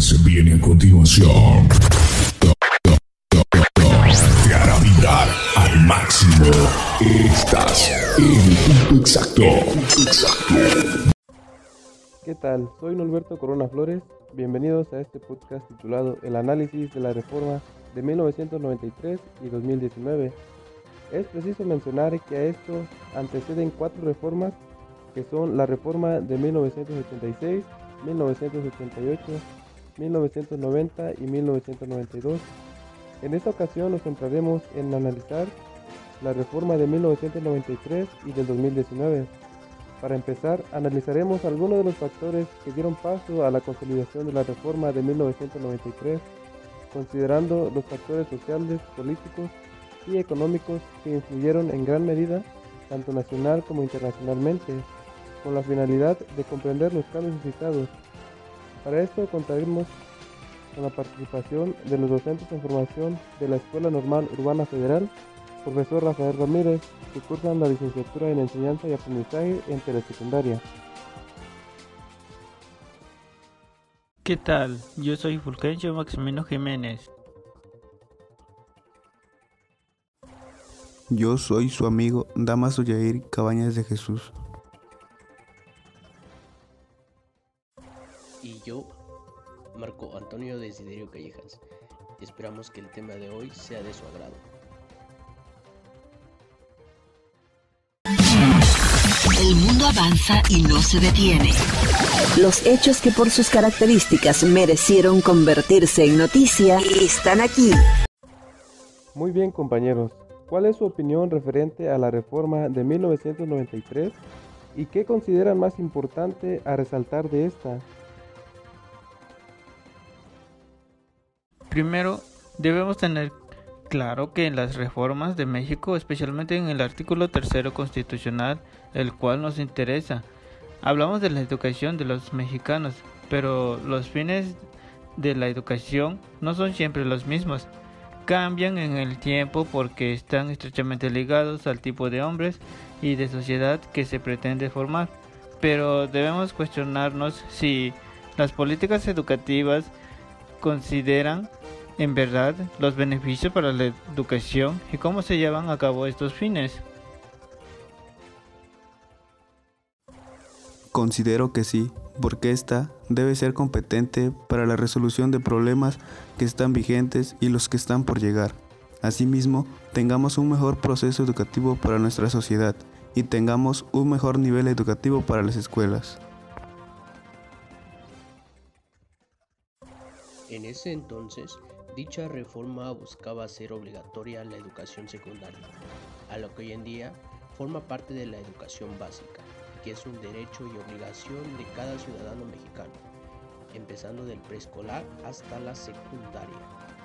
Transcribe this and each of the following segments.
se viene a continuación te hará vibrar al máximo. Estás en el punto exacto. ¿Qué tal? Soy Norberto Corona Flores. Bienvenidos a este podcast titulado El análisis de la reforma de 1993 y 2019. Es preciso mencionar que a esto anteceden cuatro reformas que son la reforma de 1986, 1988, 1990 y 1992. En esta ocasión nos centraremos en analizar la reforma de 1993 y del 2019. Para empezar, analizaremos algunos de los factores que dieron paso a la consolidación de la reforma de 1993, considerando los factores sociales, políticos y económicos que influyeron en gran medida, tanto nacional como internacionalmente, con la finalidad de comprender los cambios suscitados. Para esto contaremos con la participación de los docentes en formación de la Escuela Normal Urbana Federal, profesor Rafael Ramírez, que cursan la licenciatura en Enseñanza y Aprendizaje en Telesecundaria. ¿Qué tal? Yo soy Fulgencio Maximino Jiménez. Yo soy su amigo Damaso Yair Cabañas de Jesús. Marco Antonio Desiderio Callejas. Esperamos que el tema de hoy sea de su agrado. El mundo avanza y no se detiene. Los hechos que por sus características merecieron convertirse en noticia están aquí. Muy bien compañeros, ¿cuál es su opinión referente a la reforma de 1993 y qué consideran más importante a resaltar de esta? Primero, debemos tener claro que en las reformas de México, especialmente en el artículo tercero constitucional, el cual nos interesa, hablamos de la educación de los mexicanos, pero los fines de la educación no son siempre los mismos. Cambian en el tiempo porque están estrechamente ligados al tipo de hombres y de sociedad que se pretende formar. Pero debemos cuestionarnos si las políticas educativas consideran en verdad los beneficios para la educación y cómo se llevan a cabo estos fines. Considero que sí, porque esta debe ser competente para la resolución de problemas que están vigentes y los que están por llegar. Asimismo, tengamos un mejor proceso educativo para nuestra sociedad y tengamos un mejor nivel educativo para las escuelas. En ese entonces, dicha reforma buscaba hacer obligatoria la educación secundaria, a lo que hoy en día forma parte de la educación básica, que es un derecho y obligación de cada ciudadano mexicano, empezando del preescolar hasta la secundaria.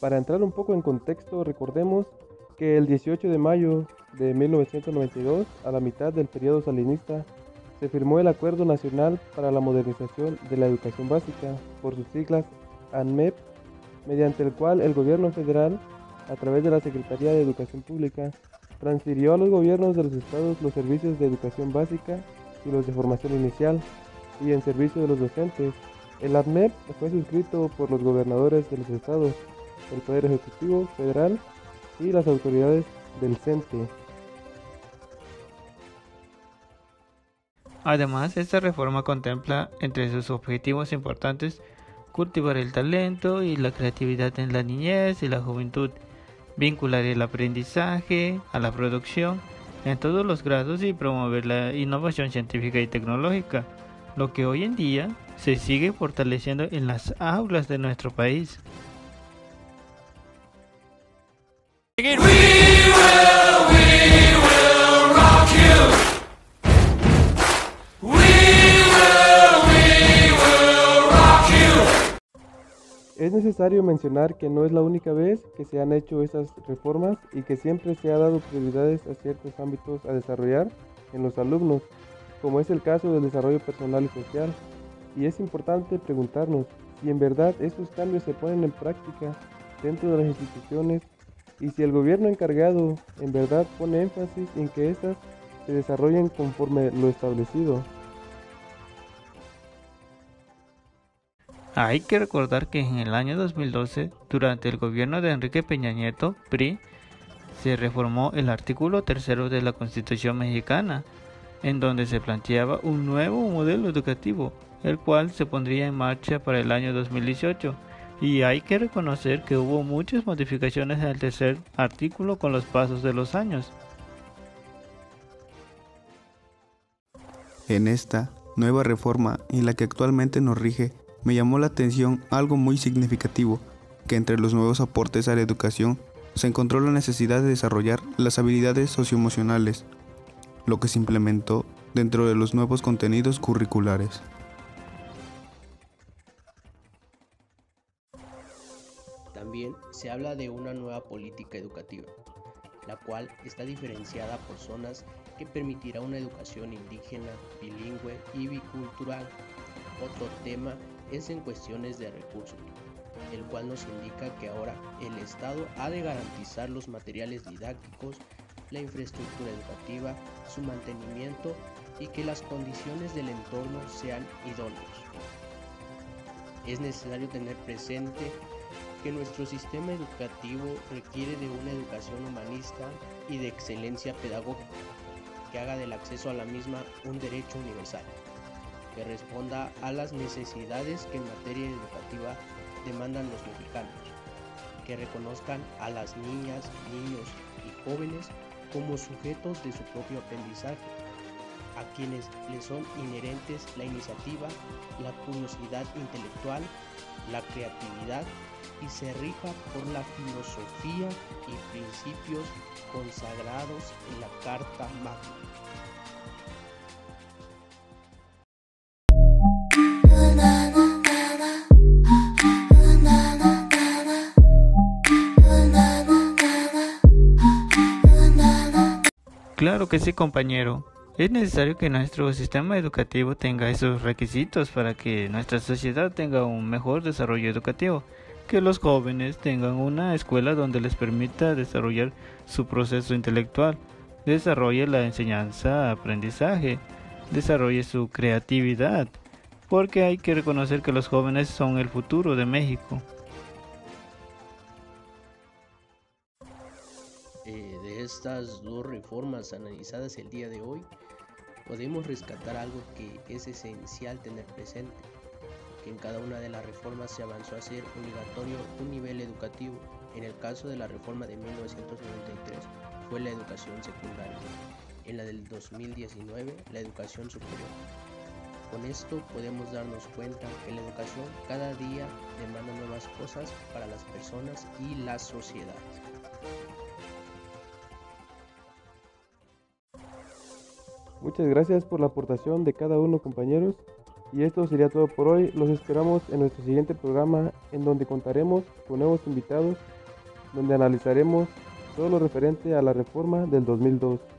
Para entrar un poco en contexto, recordemos que el 18 de mayo de 1992, a la mitad del periodo salinista, se firmó el Acuerdo Nacional para la Modernización de la Educación Básica, por sus siglas ANMEP, mediante el cual el gobierno federal, a través de la Secretaría de Educación Pública, transfirió a los gobiernos de los estados los servicios de educación básica y los de formación inicial y en servicio de los docentes. El ANMEP fue suscrito por los gobernadores de los estados el Poder Ejecutivo Federal y las autoridades del CENTE. Además, esta reforma contempla entre sus objetivos importantes cultivar el talento y la creatividad en la niñez y la juventud, vincular el aprendizaje a la producción en todos los grados y promover la innovación científica y tecnológica, lo que hoy en día se sigue fortaleciendo en las aulas de nuestro país. Es necesario mencionar que no es la única vez que se han hecho estas reformas y que siempre se ha dado prioridades a ciertos ámbitos a desarrollar en los alumnos, como es el caso del desarrollo personal y social, Y es importante preguntarnos si en verdad estos cambios se ponen en práctica dentro de las instituciones y si el gobierno encargado en verdad pone énfasis en que éstas se desarrollen conforme lo establecido. Hay que recordar que en el año 2012, durante el gobierno de Enrique Peña Nieto, PRI, se reformó el artículo tercero de la Constitución mexicana, en donde se planteaba un nuevo modelo educativo, el cual se pondría en marcha para el año 2018 y hay que reconocer que hubo muchas modificaciones en el tercer artículo con los pasos de los años. En esta nueva reforma en la que actualmente nos rige, me llamó la atención algo muy significativo, que entre los nuevos aportes a la educación se encontró la necesidad de desarrollar las habilidades socioemocionales, lo que se implementó dentro de los nuevos contenidos curriculares. También se habla de una nueva política educativa, la cual está diferenciada por zonas que permitirá una educación indígena, bilingüe y bicultural. Otro tema es en cuestiones de recursos, el cual nos indica que ahora el Estado ha de garantizar los materiales didácticos, la infraestructura educativa, su mantenimiento y que las condiciones del entorno sean idóneos. Es necesario tener presente que nuestro sistema educativo requiere de una educación humanista y de excelencia pedagógica, que haga del acceso a la misma un derecho universal, que responda a las necesidades que en materia educativa demandan los mexicanos, que reconozcan a las niñas, niños y jóvenes como sujetos de su propio aprendizaje, a quienes les son inherentes la iniciativa, la curiosidad intelectual, la creatividad y se rija por la filosofía y principios consagrados en la Carta Magna. Claro que sí, compañero. Es necesario que nuestro sistema educativo tenga esos requisitos para que nuestra sociedad tenga un mejor desarrollo educativo que los jóvenes tengan una escuela donde les permita desarrollar su proceso intelectual, desarrolle la enseñanza-aprendizaje, desarrolle su creatividad, porque hay que reconocer que los jóvenes son el futuro de México. Estas dos reformas analizadas el día de hoy, podemos rescatar algo que es esencial tener presente en cada una de las reformas se avanzó a ser obligatorio un nivel educativo. En el caso de la reforma de 1993 fue la educación secundaria. En la del 2019 la educación superior. Con esto podemos darnos cuenta que la educación cada día demanda nuevas cosas para las personas y la sociedad. Muchas gracias por la aportación de cada uno compañeros. Y esto sería todo por hoy. Los esperamos en nuestro siguiente programa en donde contaremos con nuevos invitados, donde analizaremos todo lo referente a la reforma del 2002.